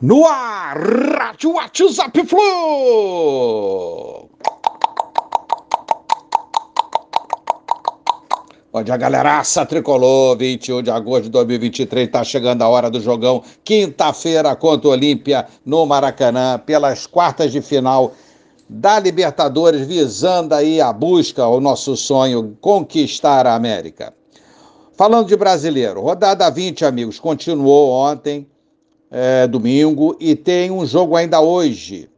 No ar, Rádio WhatsApp Flu! Bom dia, galeraça tricolor, 21 de agosto de 2023, tá chegando a hora do jogão, quinta-feira contra o Olímpia, no Maracanã, pelas quartas de final da Libertadores, visando aí a busca, o nosso sonho, conquistar a América. Falando de brasileiro, rodada 20, amigos, continuou ontem, é, domingo, e tem um jogo ainda hoje.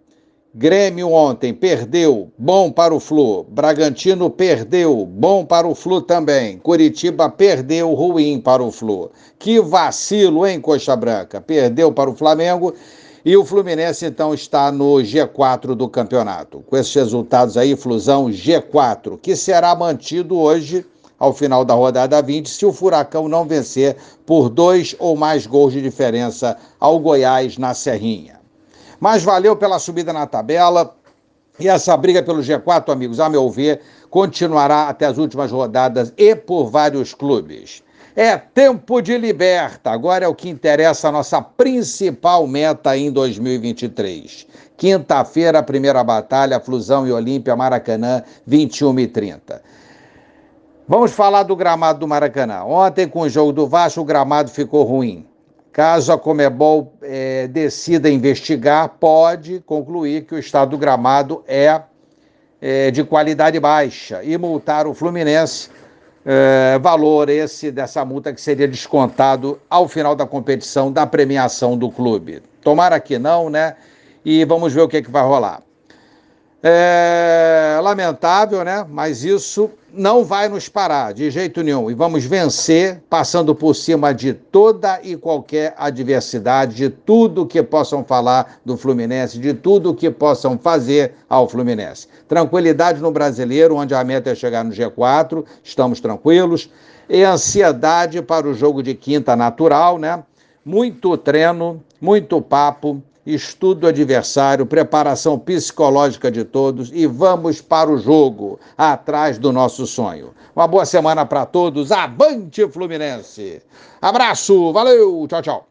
Grêmio ontem perdeu, bom para o Flu. Bragantino perdeu, bom para o Flu também. Curitiba perdeu, ruim para o Flu. Que vacilo, hein, Coxa Branca? Perdeu para o Flamengo e o Fluminense então está no G4 do campeonato. Com esses resultados aí, Flusão G4, que será mantido hoje ao final da rodada 20, se o Furacão não vencer por dois ou mais gols de diferença ao Goiás na Serrinha. Mas valeu pela subida na tabela. E essa briga pelo G4, amigos, a meu ver, continuará até as últimas rodadas e por vários clubes. É tempo de liberta. Agora é o que interessa a nossa principal meta em 2023. Quinta-feira, primeira batalha, Flusão e Olímpia, Maracanã, 21 e 30. Vamos falar do gramado do Maracanã. Ontem, com o jogo do Vasco, o gramado ficou ruim. Caso a Comebol é, decida investigar, pode concluir que o estado do gramado é, é de qualidade baixa e multar o Fluminense. É, valor esse dessa multa que seria descontado ao final da competição da premiação do clube. Tomara que não, né? E vamos ver o que, é que vai rolar. É lamentável, né? Mas isso não vai nos parar de jeito nenhum. E vamos vencer, passando por cima de toda e qualquer adversidade, de tudo que possam falar do Fluminense, de tudo que possam fazer ao Fluminense. Tranquilidade no brasileiro, onde a meta é chegar no G4, estamos tranquilos. E ansiedade para o jogo de quinta natural, né? Muito treino, muito papo estudo adversário, preparação psicológica de todos e vamos para o jogo, atrás do nosso sonho. Uma boa semana para todos. Avante Fluminense! Abraço, valeu, tchau, tchau.